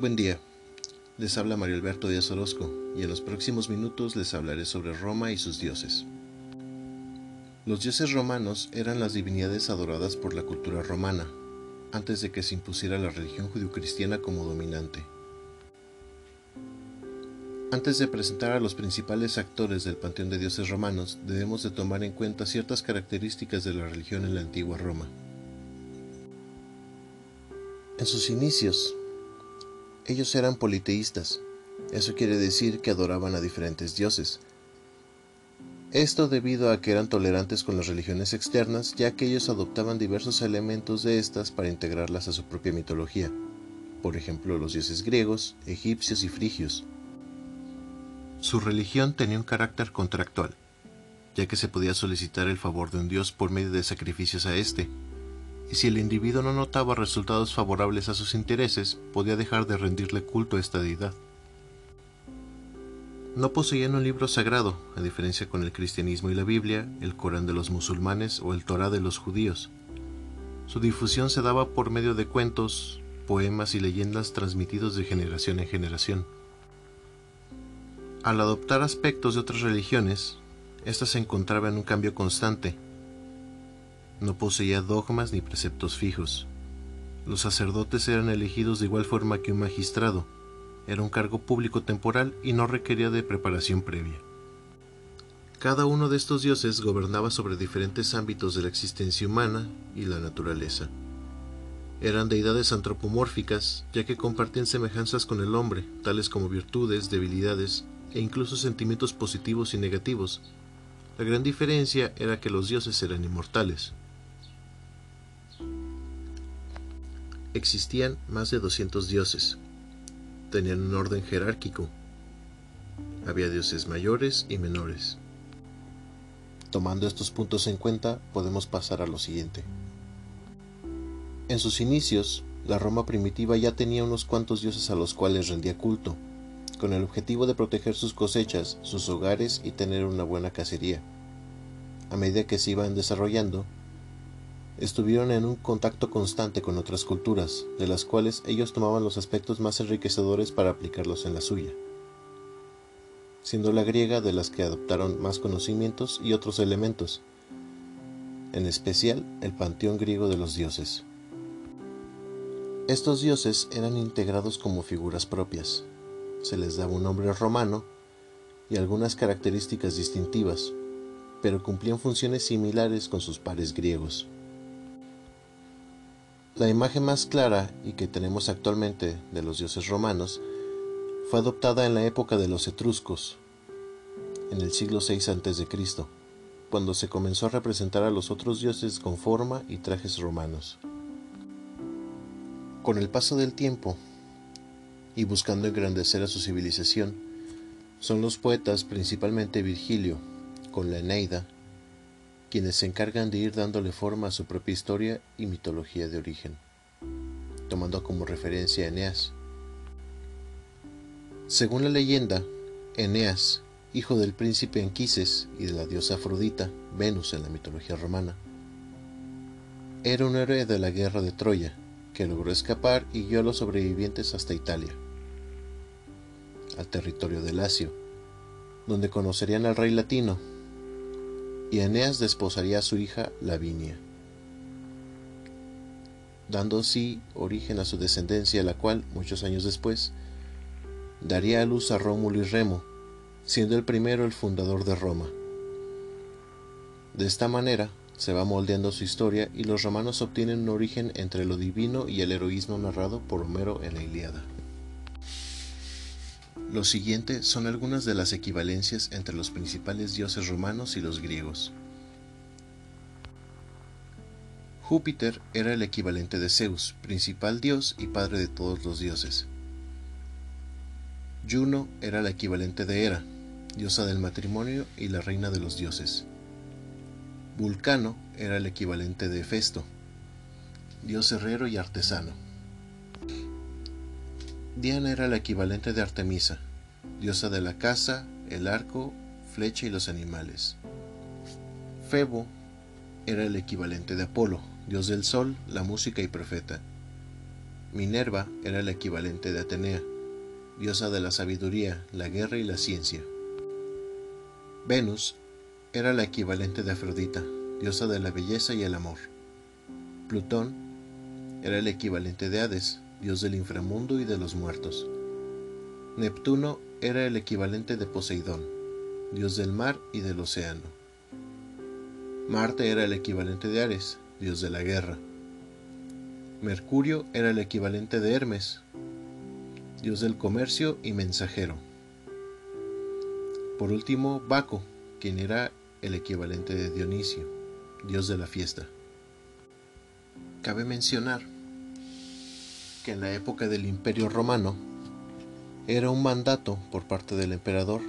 Buen día. Les habla Mario Alberto Díaz Orozco y en los próximos minutos les hablaré sobre Roma y sus dioses. Los dioses romanos eran las divinidades adoradas por la cultura romana, antes de que se impusiera la religión judio-cristiana como dominante. Antes de presentar a los principales actores del panteón de dioses romanos, debemos de tomar en cuenta ciertas características de la religión en la antigua Roma. En sus inicios, ellos eran politeístas. Eso quiere decir que adoraban a diferentes dioses. Esto debido a que eran tolerantes con las religiones externas, ya que ellos adoptaban diversos elementos de estas para integrarlas a su propia mitología, por ejemplo los dioses griegos, egipcios y frigios. Su religión tenía un carácter contractual, ya que se podía solicitar el favor de un dios por medio de sacrificios a éste, y si el individuo no notaba resultados favorables a sus intereses, podía dejar de rendirle culto a esta deidad. No poseían un libro sagrado, a diferencia con el cristianismo y la Biblia, el Corán de los musulmanes o el Torá de los judíos. Su difusión se daba por medio de cuentos, poemas y leyendas transmitidos de generación en generación. Al adoptar aspectos de otras religiones, ésta se encontraba en un cambio constante, no poseía dogmas ni preceptos fijos. Los sacerdotes eran elegidos de igual forma que un magistrado. Era un cargo público temporal y no requería de preparación previa. Cada uno de estos dioses gobernaba sobre diferentes ámbitos de la existencia humana y la naturaleza. Eran deidades antropomórficas, ya que compartían semejanzas con el hombre, tales como virtudes, debilidades e incluso sentimientos positivos y negativos. La gran diferencia era que los dioses eran inmortales. Existían más de 200 dioses. Tenían un orden jerárquico. Había dioses mayores y menores. Tomando estos puntos en cuenta, podemos pasar a lo siguiente. En sus inicios, la Roma primitiva ya tenía unos cuantos dioses a los cuales rendía culto, con el objetivo de proteger sus cosechas, sus hogares y tener una buena cacería. A medida que se iban desarrollando, estuvieron en un contacto constante con otras culturas, de las cuales ellos tomaban los aspectos más enriquecedores para aplicarlos en la suya, siendo la griega de las que adoptaron más conocimientos y otros elementos, en especial el panteón griego de los dioses. Estos dioses eran integrados como figuras propias, se les daba un nombre romano y algunas características distintivas, pero cumplían funciones similares con sus pares griegos. La imagen más clara y que tenemos actualmente de los dioses romanos fue adoptada en la época de los etruscos, en el siglo VI a.C., cuando se comenzó a representar a los otros dioses con forma y trajes romanos. Con el paso del tiempo, y buscando engrandecer a su civilización, son los poetas, principalmente Virgilio, con la Eneida, quienes se encargan de ir dándole forma a su propia historia y mitología de origen, tomando como referencia a Eneas. Según la leyenda, Eneas, hijo del príncipe Anquises y de la diosa Afrodita, Venus en la mitología romana, era un héroe de la guerra de Troya, que logró escapar y guió a los sobrevivientes hasta Italia, al territorio de Lacio, donde conocerían al rey latino, y Eneas desposaría a su hija Lavinia, dando así origen a su descendencia, la cual, muchos años después, daría a luz a Rómulo y Remo, siendo el primero el fundador de Roma. De esta manera se va moldeando su historia y los romanos obtienen un origen entre lo divino y el heroísmo narrado por Homero en la Ilíada. Lo siguiente son algunas de las equivalencias entre los principales dioses romanos y los griegos. Júpiter era el equivalente de Zeus, principal dios y padre de todos los dioses. Juno era la equivalente de Hera, diosa del matrimonio y la reina de los dioses. Vulcano era el equivalente de Hefesto, dios herrero y artesano. Diana era la equivalente de Artemisa, diosa de la caza, el arco, flecha y los animales. Febo era el equivalente de Apolo, dios del sol, la música y profeta. Minerva era el equivalente de Atenea, diosa de la sabiduría, la guerra y la ciencia. Venus era la equivalente de Afrodita, diosa de la belleza y el amor. Plutón era el equivalente de Hades, dios del inframundo y de los muertos. Neptuno era el equivalente de Poseidón, dios del mar y del océano. Marte era el equivalente de Ares, dios de la guerra. Mercurio era el equivalente de Hermes, dios del comercio y mensajero. Por último, Baco, quien era el equivalente de Dionisio, dios de la fiesta. Cabe mencionar que en la época del Imperio Romano era un mandato por parte del emperador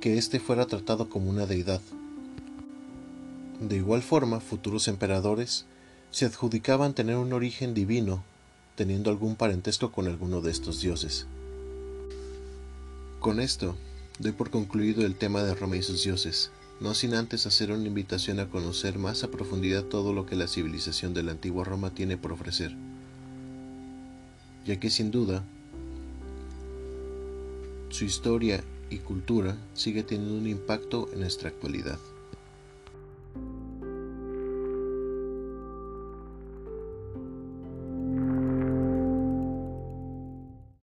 que éste fuera tratado como una deidad. De igual forma, futuros emperadores se adjudicaban tener un origen divino, teniendo algún parentesco con alguno de estos dioses. Con esto, doy por concluido el tema de Roma y sus dioses, no sin antes hacer una invitación a conocer más a profundidad todo lo que la civilización de la antigua Roma tiene por ofrecer, ya que sin duda su historia y cultura sigue teniendo un impacto en nuestra actualidad.